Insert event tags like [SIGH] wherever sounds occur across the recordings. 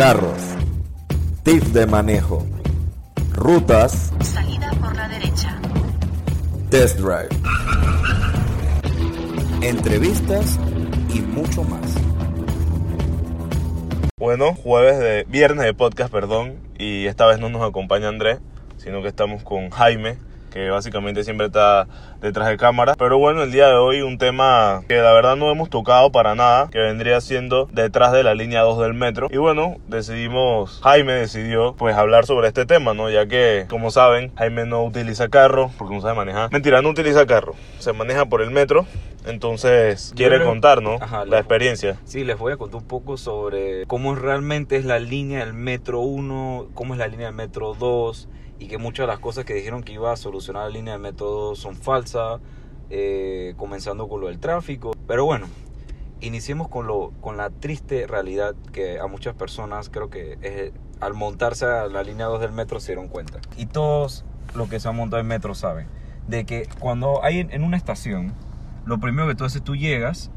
carros, tips de manejo, rutas, Salida por la derecha. test drive, entrevistas y mucho más. Bueno, jueves de viernes de podcast, perdón, y esta vez no nos acompaña Andrés, sino que estamos con Jaime, que básicamente siempre está detrás de cámara. Pero bueno, el día de hoy un tema que la verdad no hemos tocado para nada, que vendría siendo detrás de la línea 2 del metro. Y bueno, decidimos, Jaime decidió pues hablar sobre este tema, ¿no? Ya que, como saben, Jaime no utiliza carro, porque no sabe manejar. Mentira, no utiliza carro, se maneja por el metro. Entonces, quiere le- contar, ¿no? Ajá, la experiencia. Sí, les voy a contar un poco sobre cómo realmente es la línea del metro 1, cómo es la línea del metro 2 y que muchas de las cosas que dijeron que iba a solucionar la línea metro 2 son falsas, eh, comenzando con lo del tráfico. Pero bueno, iniciemos con, lo, con la triste realidad que a muchas personas creo que es, al montarse a la línea 2 del metro se dieron cuenta. Y todos los que se han montado en metro saben de que cuando hay en una estación, lo primero que tú haces, tú llegas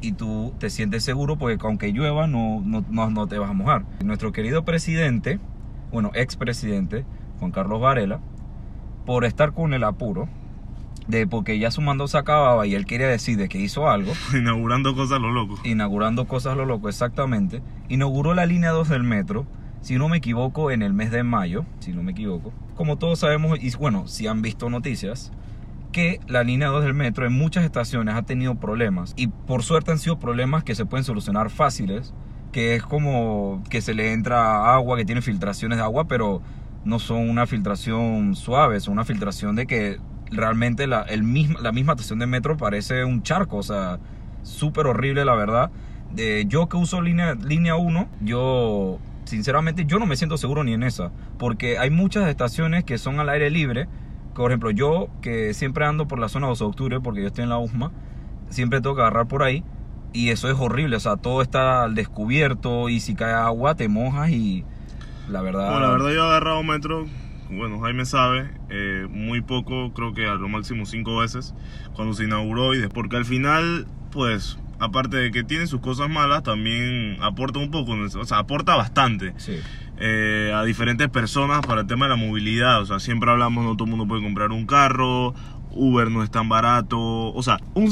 y tú te sientes seguro porque aunque llueva no, no, no, no te vas a mojar. Nuestro querido presidente, bueno, expresidente, Juan Carlos Varela, por estar con el apuro, de porque ya su mando se acababa y él quería decir de que hizo algo, [LAUGHS] Inaugurando cosas a lo loco. inaugurando cosas a lo loco, exactamente, inauguró la línea 2 del metro, si no me equivoco, en el mes de mayo, si no me equivoco. Como todos sabemos, y bueno, si han visto noticias, que la línea 2 del metro en muchas estaciones ha tenido problemas. Y por suerte han sido problemas que se pueden solucionar fáciles, que es como que se le entra agua, que tiene filtraciones de agua, pero no son una filtración suave, son una filtración de que realmente la, el mismo, la misma estación de metro parece un charco, o sea, súper horrible la verdad. De, yo que uso línea, línea 1, yo sinceramente yo no me siento seguro ni en esa, porque hay muchas estaciones que son al aire libre, por ejemplo yo que siempre ando por la zona 12 de octubre, porque yo estoy en la USMA, siempre tengo que agarrar por ahí, y eso es horrible, o sea, todo está al descubierto, y si cae agua te mojas y la verdad... Bueno, la verdad yo he agarrado metro, bueno, Jaime sabe, eh, muy poco, creo que a lo máximo cinco veces, cuando se inauguró y después, porque al final, pues, aparte de que tiene sus cosas malas, también aporta un poco, o sea, aporta bastante Sí. eh, a diferentes personas para el tema de la movilidad, o sea, siempre hablamos, no todo el mundo puede comprar un carro, Uber no es tan barato, o sea, un,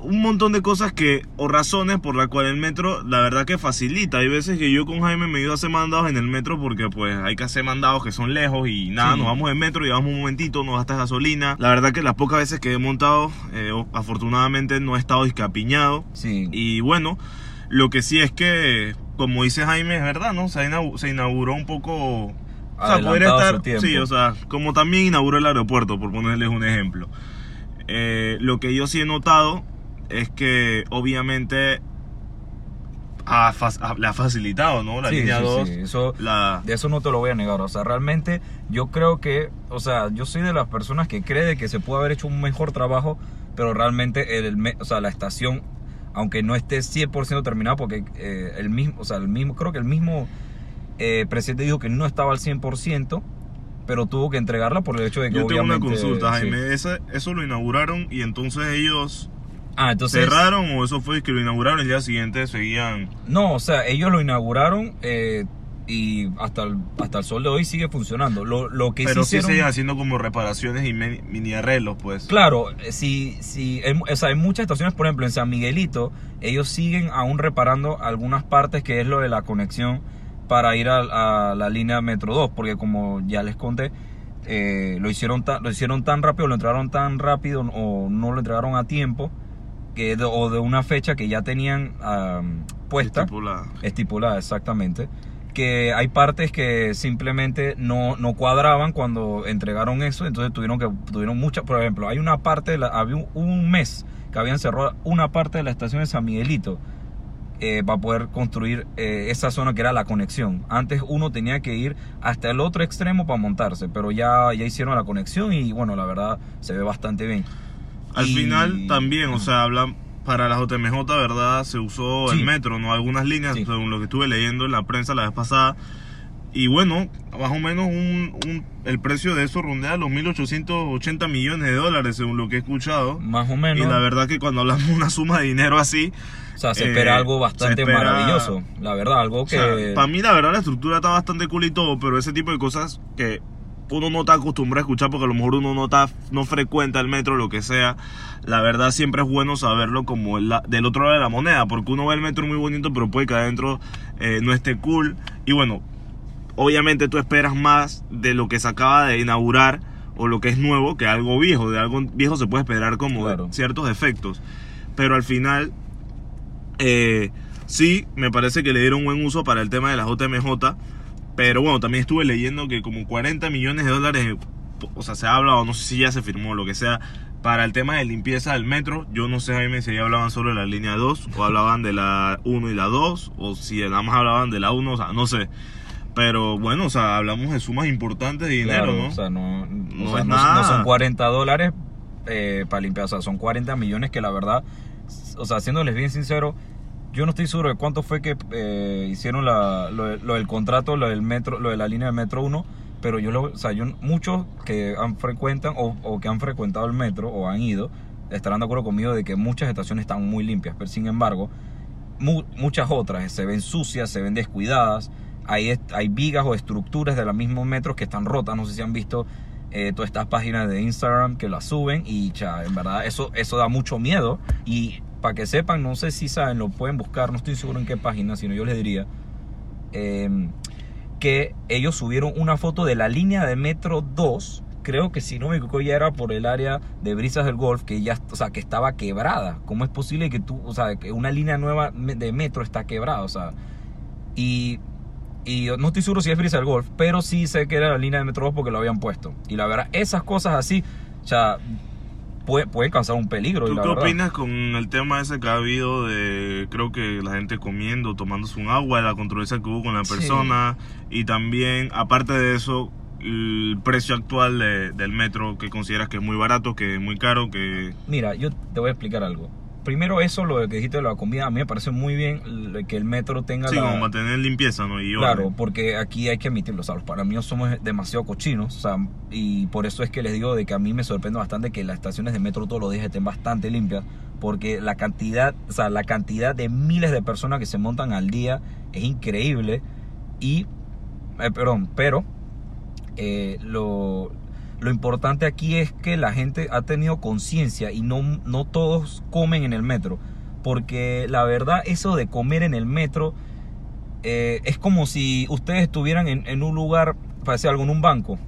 un montón de cosas que, o razones por las cuales el metro, la verdad que facilita. Hay veces que yo con Jaime me he ido a hacer mandados en el metro porque pues hay que hacer mandados que son lejos y nada, Sí. nos vamos en metro, llevamos un momentito, no gastas gasolina. La verdad que las pocas veces que he montado, eh, afortunadamente no he estado discapiñado. Sí. Y bueno, lo que sí es que, como dice Jaime, es verdad, ¿no? Se, inau- se inauguró un poco... O sea, Adelantado estar... Sí, o sea, como también inauguró el aeropuerto, por ponerles un ejemplo. Eh, lo que yo sí he notado es que obviamente ha ha- le ha facilitado, ¿no? La Sí, línea sí, 2. sí, Eso, La... De eso no te lo voy a negar. O sea, realmente yo creo que, o sea, yo soy de las personas que cree que se puede haber hecho un mejor trabajo, pero realmente el, o sea, la estación, aunque no esté 100% terminada, porque eh, el mismo, o sea, el mismo, creo que el mismo eh, presidente dijo que no estaba al 100%, pero tuvo que entregarla por el hecho de que Yo tengo una consulta, sí. Jaime. Ese- ¿Eso lo inauguraron y entonces ellos Ah, entonces... cerraron o eso fue que lo inauguraron y el día siguiente seguían... No, o sea, ellos lo inauguraron eh, y hasta el, hasta el sol de hoy sigue funcionando. Lo, lo que Pero sí sí siguen haciendo como reparaciones y mini, mini arreglos, pues. Claro, eh, si, si, en, o sea, en muchas estaciones, por ejemplo, en San Miguelito, ellos siguen aún reparando algunas partes que es lo de la conexión para ir a, a la línea Metro 2, porque como ya les conté, eh, lo, hicieron tan, lo hicieron tan rápido, lo entregaron tan rápido o no lo entregaron a tiempo, que de- o de una fecha que ya tenían puesta Estipulada. estipulada exactamente que hay partes que simplemente no, no cuadraban cuando entregaron eso entonces tuvieron que tuvieron muchas por ejemplo hay una parte de la, había un mes que habían cerrado una parte de la estación de San Miguelito eh, para poder construir eh, esa zona que era la conexión antes uno tenía que ir hasta el otro extremo para montarse pero ya ya hicieron la conexión y bueno la verdad se ve bastante bien Al Y- final también, o sea, hablan para la JMJ, ¿verdad? Se usó Sí. el metro, ¿no? Algunas líneas, Sí. según lo que estuve leyendo en la prensa la vez pasada. Y bueno, más o menos un, un- el precio de eso rondea los 1.880 millones de dólares, según lo que he escuchado. Más o Y menos. la verdad que cuando hablamos de una suma de dinero así, o sea, se eh, espera algo se bastante espera- maravilloso. La verdad, algo o que. sea, para mí la verdad la estructura está bastante cool y todo, pero ese tipo de cosas que uno no está acostumbrado a escuchar porque a lo mejor uno no está, no frecuenta el metro, lo que sea, la verdad siempre es bueno saberlo como la- del otro lado de la moneda, porque uno ve el metro muy bonito, pero puede que adentro eh, no esté cool. Y bueno, obviamente tú esperas más de lo que se acaba de inaugurar o lo que es nuevo que algo viejo. De algo viejo se puede esperar como Claro. ciertos defectos. Pero al final, eh, sí, me parece que le dieron buen uso para el tema de la JMJ. Pero bueno, también estuve leyendo que como 40 millones de dólares, o sea, se ha hablado, no sé si ya se firmó, lo que sea, para el tema de limpieza del metro. Yo no sé, Jaime, si ya hablaban solo de la línea 2, o hablaban de la 1 y la 2, o si nada más hablaban de la 1, o sea, no sé. Pero bueno, o sea, hablamos de sumas importantes de dinero, Claro, ¿no? O sea, no, o No sea, es no- nada. no son 40 dólares eh, para limpiar, o sea, son 40 millones que la verdad, o sea, siéndoles bien sincero, yo no estoy seguro de cuánto fue que eh, hicieron la, lo, lo del contrato, lo del metro, lo de la línea de metro 1, pero yo lo, o sea, yo, muchos que han frecuentan o, o que han frecuentado el metro o han ido, estarán de acuerdo conmigo de que muchas estaciones están muy limpias, pero sin embargo, mu- muchas otras se ven sucias, se ven descuidadas. Hay, hay vigas o estructuras de la misma metro que están rotas. No sé si han visto eh, todas estas páginas de Instagram que las suben. Y en verdad eso, eso da mucho miedo. Y para que sepan, no sé si saben, lo pueden buscar. No estoy seguro en qué página, sino yo les diría eh, que ellos subieron una foto de la línea de metro 2. Creo que si no me equivoco ya era por el área de Brisas del Golf, que ya, o sea, que estaba quebrada. ¿Cómo es posible que tú, o sea, que una línea nueva de metro está quebrada? O sea, y, y no estoy seguro si es Brisas del Golf, pero sí sé que era la línea de metro 2 porque lo habían puesto. Y la verdad, esas cosas así, o sea, puede- pueden causar un peligro. ¿Tú qué verdad. opinas con el tema ese que ha habido de, creo que la gente comiendo, tomándose un agua, la controversia que hubo con la Sí. persona y también, aparte de eso, el precio actual de- del metro que consideras que es muy barato, que es muy caro, que... Mira, yo te voy a explicar algo. Primero eso, lo que dijiste de la comida, a mí me parece muy bien que el metro tenga Sí, la... como mantener limpieza, ¿no? Y Claro, porque aquí hay que admitirlo, o sea, los panameños somos demasiado cochinos, o sea, y por eso es que les digo de que a mí me sorprende bastante que las estaciones de metro todos los días estén bastante limpias, porque la cantidad, o sea, la cantidad de miles de personas que se montan al día es increíble y, eh, perdón, pero eh, lo, lo importante aquí es que la gente ha tenido conciencia y no, no todos comen en el metro, porque la verdad eso de comer en el metro eh, es como si ustedes estuvieran en, en un lugar, para decir algo, en un banco.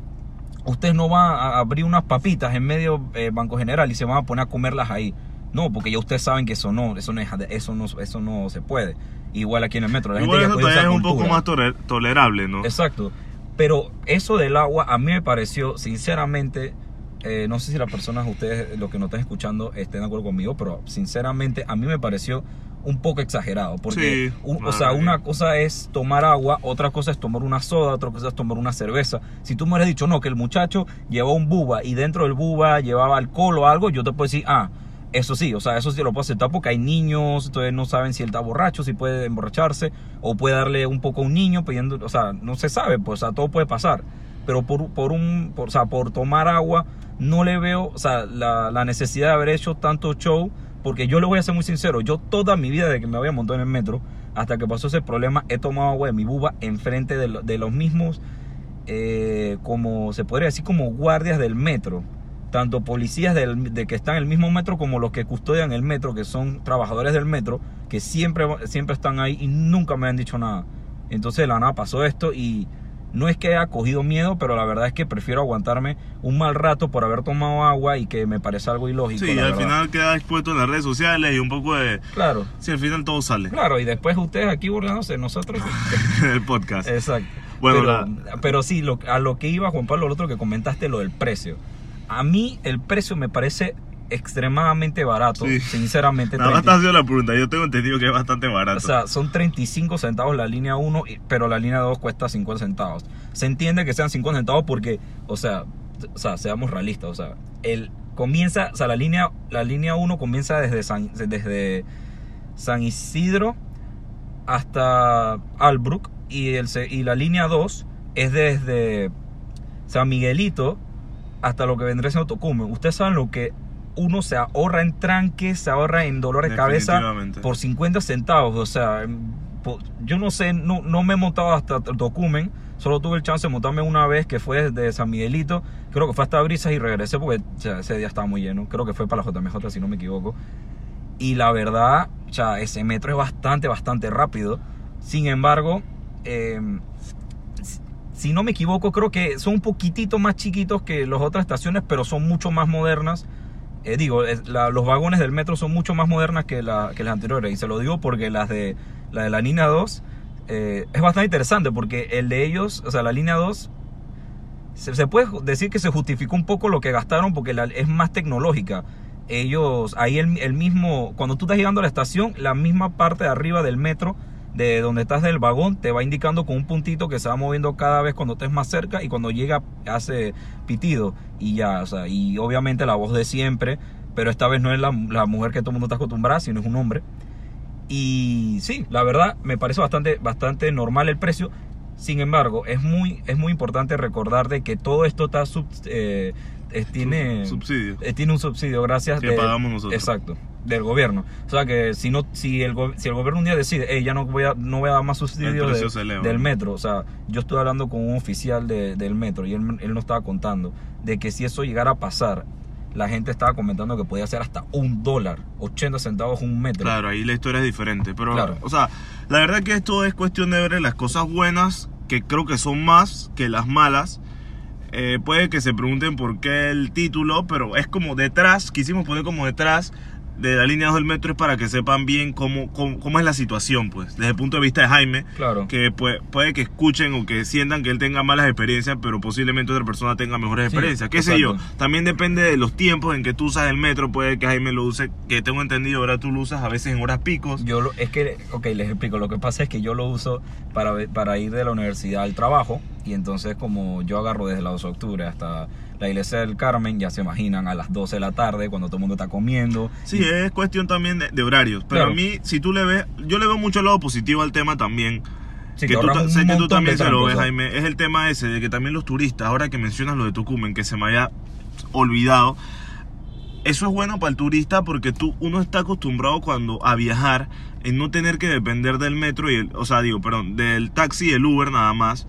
Ustedes no van a abrir unas papitas en medio eh, Banco General y se van a poner a comerlas ahí. No, porque ya ustedes saben que eso no, eso no, es, eso no, eso no se puede. Igual aquí en el metro. La Igual gente ya eso todavía es un poco más tole- tolerable, ¿no? Exacto. Pero eso del agua a mí me pareció, sinceramente, eh, no sé si las personas, ustedes, los que nos están escuchando, estén de acuerdo conmigo, pero sinceramente a mí me pareció un poco exagerado. Porque, Sí, un- o sea, una cosa es tomar agua, otra cosa es tomar una soda, otra cosa es tomar una cerveza. Si tú me hubieras dicho, no, que el muchacho llevó un buba y dentro del buba llevaba alcohol o algo, yo te puedo decir, ah, eso sí, o sea, eso sí lo puedo aceptar porque hay niños, entonces no saben si él está borracho, si puede emborracharse, o puede darle un poco a un niño pidiendo, o sea, no se sabe, pues, o todo puede pasar. Pero por, por un, o sea, por tomar agua, no le veo, o sea, la, necesidad de haber hecho tanto show, porque yo le voy a ser muy sincero, yo toda mi vida de que me había montado en el metro, hasta que pasó ese problema, he tomado agua de mi buba enfrente de, de los mismos, eh, como se podría decir, como guardias del metro tanto policías del- de que están en el mismo metro como los que custodian el metro, que son trabajadores del metro, que siempre, siempre están ahí y nunca me han dicho nada. Entonces de la nada pasó esto y no es que haya cogido miedo, pero la verdad es que prefiero aguantarme un mal rato por haber tomado agua y que me parece algo ilógico. Sí, la al verdad. final queda expuesto en las redes sociales y un poco de... Claro, Sí, al final todo sale claro, y después ustedes aquí burlándose, nosotros... [LAUGHS] el podcast. Exacto. Bueno, pero, la- pero sí, lo- a lo que iba Juan Pablo, lo otro que comentaste, lo del precio. A mí el precio me parece extremadamente barato, Sí. sinceramente. Nada más 30 te ha sido la pregunta. Yo tengo entendido que es bastante barato. o sea, son 35 centavos la línea 1, y- pero la línea 2 cuesta 50 centavos. Se entiende que sean 50 centavos porque, o sea, o sea, seamos realistas, o sea, el comienza, o sea, la línea la línea 1 comienza desde San, desde San Isidro hasta Albrook y el y la línea 2 es desde San Miguelito hasta lo que vendría siendo Tocumen. Ustedes saben lo que uno se ahorra en tranques, se ahorra en dolor de cabeza por 50 centavos. O sea, po- yo no sé, no, no me he montado hasta Tocumen. Solo tuve el chance de montarme una vez que fue desde San Miguelito. Creo que fue hasta Brisas y regresé porque o sea, ese día estaba muy lleno. Creo que fue para la JMJ si no me equivoco. Y la verdad, o sea, ese metro es bastante, bastante rápido. Sin embargo, eh, si- no me equivoco, creo que son un poquitito más chiquitos que las otras estaciones, pero son mucho más modernas. Eh, digo, los vagones del metro son mucho más modernas que, la- que las anteriores. Y se lo digo porque las de la, de la línea 2 eh, es bastante interesante porque el de ellos, o sea, la línea 2, se, puede decir que se justificó un poco lo que gastaron porque es más tecnológica. Ellos, ahí el, el mismo, cuando tú estás llegando a la estación, la misma parte de arriba del metro, de donde estás del vagón, te va indicando con un puntito que se va moviendo cada vez cuando estés más cerca y cuando llega hace pitido y ya, o sea, y obviamente la voz de siempre, pero esta vez no es la, la mujer que todo el mundo está acostumbrado, sino es un hombre. Y sí, la verdad me parece bastante, bastante normal el precio. Sin embargo, es muy, es muy importante recordar de que todo esto está sub- eh, tiene, Subsidio. eh, tiene un subsidio gracias Que de- pagamos nosotros. Exacto, del gobierno. O sea que si no, si el, si el gobierno un día decide, "Ey, ya no voy a, no voy a dar más subsidio de- del ¿no? metro. O sea, yo estoy hablando con un oficial de- del metro y él, él nos estaba contando de que si eso llegara a pasar, la gente estaba comentando que podía ser hasta un dólar, 80 centavos un metro. Claro, ahí la historia es diferente. Pero, Claro. o sea, la verdad que esto es cuestión de ver las cosas buenas, que creo que son más que las malas. Eh, puede que se pregunten por qué el título, pero es como detrás, quisimos poner como detrás de la línea 2 del metro es para que sepan bien cómo, cómo, cómo es la situación, pues, desde el punto de vista de Jaime, Claro. que puede, puede que escuchen o que sientan que él tenga malas experiencias, pero posiblemente otra persona tenga mejores Sí, experiencias. ¿Qué sé yo? También depende de los tiempos en que tú usas el metro, puede que Jaime lo use, que tengo entendido, ahora tú lo usas a veces en horas picos. Yo lo, es que, ok, les explico. Lo que pasa es que yo lo uso para, para ir de la universidad al trabajo. Y entonces, como yo agarro desde la 12 de octubre hasta la iglesia del Carmen, ya se imaginan a las 12 de la tarde, cuando todo el mundo está comiendo. Sí, es cuestión también de, de horarios. Pero Claro. a mí, si tú le ves, yo le veo mucho el lado positivo al tema también. Sí, que tú, sé que tú también se lo ves. Jaime. Es el tema ese de que también los turistas, ahora que mencionas lo de Tucumán, que se me haya olvidado. Eso es bueno para el turista porque tú, uno está acostumbrado cuando a viajar en no tener que depender del metro y el, o sea, digo, perdón, del taxi y el Uber nada más,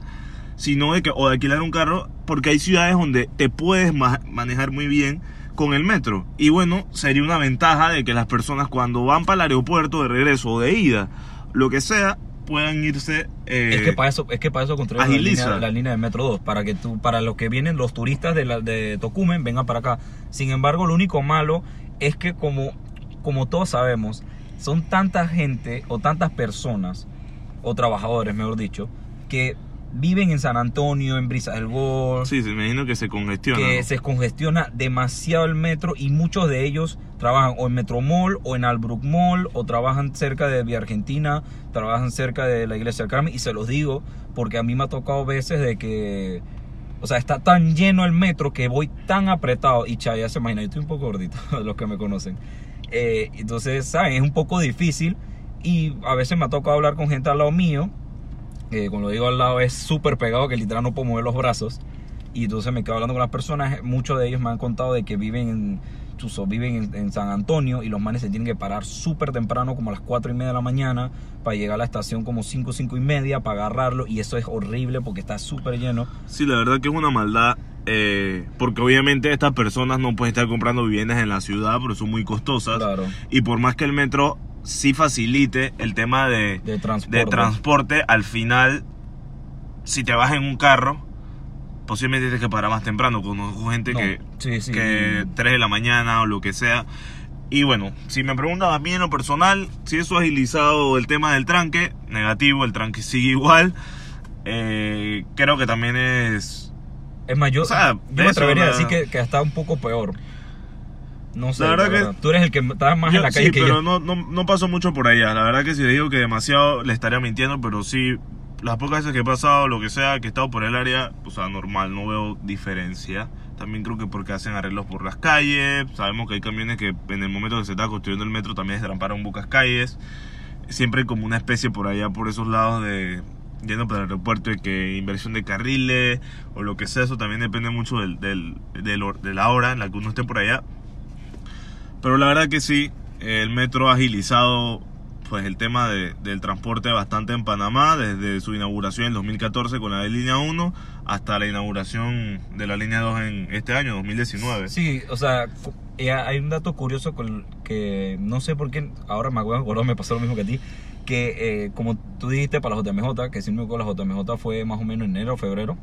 sino de que o de alquilar un carro, porque hay ciudades donde te puedes ma- manejar muy bien con el metro. Y bueno, sería una ventaja de que las personas cuando van para el aeropuerto de regreso o de ida, lo que sea, puedan irse eh, Es que para eso, es que para eso construyeron la línea, la línea de Metro 2, para que tú, para los que vienen los turistas de, la, de Tocumen vengan para acá. Sin embargo, lo único malo es que como, como todos sabemos, son tanta gente o tantas personas, o trabajadores, mejor dicho, que viven en San Antonio, en Brisas del Golf, Sí, se imagino que se congestiona. que ¿no? se congestiona demasiado el metro y muchos de ellos trabajan o en Metromall o en Albrook Mall o trabajan cerca de Vía Argentina, trabajan cerca de la iglesia del Carmen y se los digo porque a mí me ha tocado veces de que o sea, está tan lleno el metro que voy tan apretado y cha, ya se imagina, yo estoy un poco gordito, [LAUGHS] los que me conocen. Eh, entonces, ¿saben? Es un poco difícil y a veces me ha tocado hablar con gente al lado mío eh, como lo digo al lado, es súper pegado que literal no puedo mover los brazos. Y entonces me quedo hablando con las personas. Muchos de ellos me han contado de que viven en, viven en, en San Antonio y los manes se tienen que parar súper temprano, como a las 4 y media de la mañana, para llegar a la estación como 5, 5 y media, para agarrarlo. Y eso es horrible porque está súper lleno. Sí, la verdad que es una maldad. eh, porque obviamente estas personas no pueden estar comprando viviendas en la ciudad, pero son muy costosas. Claro, Y por más que el metro sí facilite el tema de, de transporte. de transporte, al final, si te vas en un carro, posiblemente tienes que parar más temprano. Conozco gente No, que, sí, sí. que 3 de la mañana o lo que sea. Y bueno, si me preguntan a mí en lo personal, si eso ha agilizado el tema del tranque, negativo, el tranque sigue igual. Eh, creo que también es... Es yo, O sea, yo me atrevería a decir que, que está un poco peor. No sé, La verdad que- Tú eres el que está más Yo- en la calle sí, que pero yo. no, no, no paso mucho por allá. La verdad que si le digo que demasiado le estaría mintiendo, pero sí, las pocas veces que he pasado, lo que sea, que he estado por el área, o sea, normal, no veo diferencia. También creo que porque hacen arreglos por las calles. Sabemos que hay camiones que en el momento que se está construyendo el metro también destramparon pocas calles. Siempre hay como una especie por allá, por esos lados de, yendo para el aeropuerto y que inversión de carriles o lo que sea, eso también depende mucho del, del- del de la hora en la que uno esté por allá. Pero la verdad que sí, el metro ha agilizado pues el tema de- del transporte bastante en Panamá desde su inauguración en 2014 con la de línea 1 hasta la inauguración de la línea 2 en este año 2019. Sí, o sea, eh, hay un dato curioso con que no sé por qué, ahora me acuerdo, me pasó lo mismo que a ti, que eh, como tú dijiste para la JMJ, que no me equivoco la JMJ fue más o menos en enero febrero,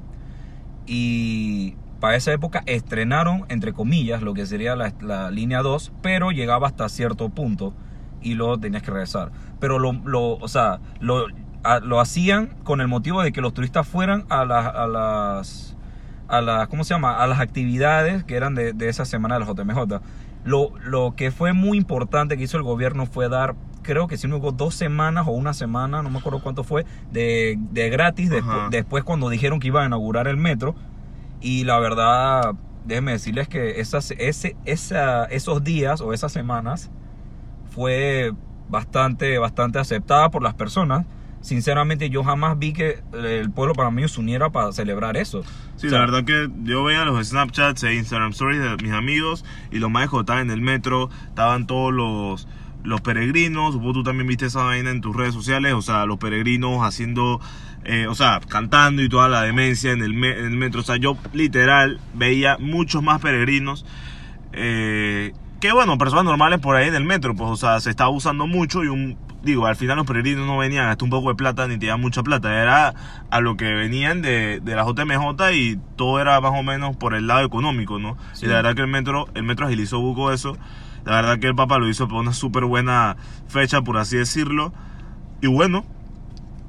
y para esa época estrenaron, entre comillas, lo que sería la, la línea 2, pero llegaba hasta cierto punto y luego tenías que regresar. Pero lo, lo o sea, lo, a- lo hacían con el motivo de que los turistas fueran a, las a las a las ¿cómo se llama? a las actividades que eran de, de esa semana de la JMJ. Lo, lo que fue muy importante que hizo el gobierno fue dar, creo que si no hubo dos semanas o una semana, no me acuerdo cuánto fue, de, de gratis después cuando dijeron que iban a inaugurar el metro. Y la verdad, déjenme decirles que esas, ese, esa, esos días o esas semanas fue bastante, bastante aceptada por las personas. Sinceramente, yo jamás vi que el pueblo panameño se uniera para celebrar eso. Sí, O sea, la verdad que yo veía los Snapchats e Instagram Stories de mis amigos y los más estaban en el metro, estaban todos los, los peregrinos, supongo tú también viste esa vaina en tus redes sociales, o sea, los peregrinos haciendo, eh, o sea, cantando y toda la demencia en el, me- en el metro, o sea, yo literal veía muchos más peregrinos. Eh, que bueno, personas normales por ahí en el metro, pues, o sea, se estaba usando mucho y un, digo, al final los peregrinos no venían hasta un poco de plata ni tenían mucha plata, era a lo que venían de, de la JMJ y todo era más o menos por el lado económico, ¿no? Sí. Y la verdad que el metro, el metro agilizó buco eso, la verdad que el Papa lo hizo por una súper buena fecha, por así decirlo, y bueno,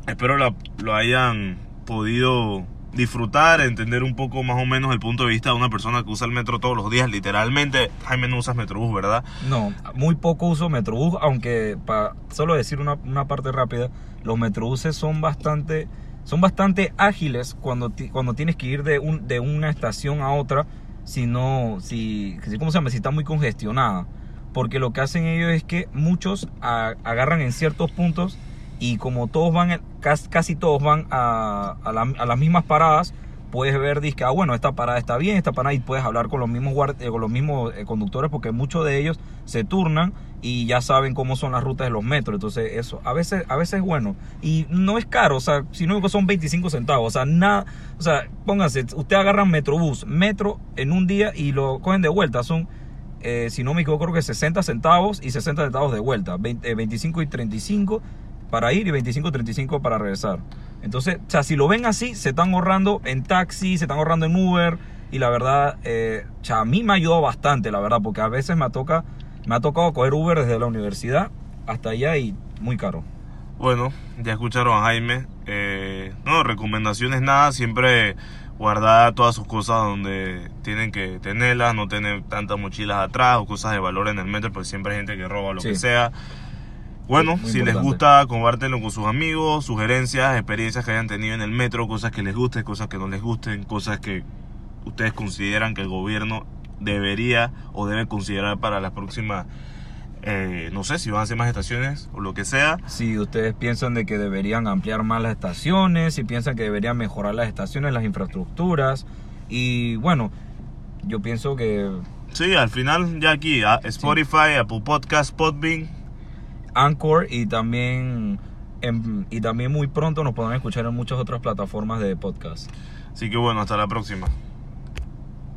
espero la- lo hayan podido disfrutar, entender un poco más o menos el punto de vista de una persona que usa el metro todos los días, literalmente, Jaime no usas Metrobús, ¿verdad? No, muy poco uso Metrobús, aunque para solo decir una, una parte rápida, los Metrobuses son bastante, son bastante ágiles cuando, cuando tienes que ir de, un, de una estación a otra, si no, si, ¿cómo se llama? Si está muy congestionada. Porque lo que hacen ellos es que muchos agarran en ciertos puntos y como todos van, casi, todos van a, a la- a las mismas paradas, puedes ver, que ah, bueno, esta parada está bien, esta parada, y puedes hablar con los mismos, guard- eh, con los mismos eh, conductores, porque muchos de ellos se turnan y ya saben cómo son las rutas de los metros. Entonces, eso a veces, a veces es bueno. Y no es caro, o sea, si no son 25 centavos, o sea, nada, o sea, pónganse, usted agarra Metrobús, metro en un día y lo cogen de vuelta, son. eh, si no me equivoco, creo que 60 centavos y 60 centavos de vuelta. 20, eh, 25 y 35 para ir y 25 y 35 para regresar. Entonces, o sea, si lo ven así, se están ahorrando en taxi, se están ahorrando en Uber. Y la verdad, eh, o sea, a mí me ha ayudado bastante, la verdad, porque a veces me, toca, me ha tocado coger Uber desde la universidad hasta allá y muy caro. Bueno, ya escucharon a Jaime. Eh, no, recomendaciones nada, siempre guardar todas sus cosas donde tienen que tenerlas, no tener tantas mochilas atrás o cosas de valor en el metro, porque siempre hay gente que roba lo Sí. que sea. Bueno, Muy si les gusta, compártenlo con sus amigos, sugerencias, experiencias que hayan tenido en el metro, cosas que les gusten, cosas que no les gusten, cosas que ustedes consideran que el gobierno debería o debe considerar para las próximas, eh, no sé si van a hacer más estaciones o lo que sea. Si ustedes piensan de que deberían ampliar más las estaciones, si piensan que deberían mejorar las estaciones, las infraestructuras. Y bueno, yo pienso que Sí, al final ya aquí, a- Spotify, Apple Podcast, Podbean. Anchor y también, en- y también muy pronto nos podrán escuchar en muchas otras plataformas de podcast. Así que bueno, hasta la próxima.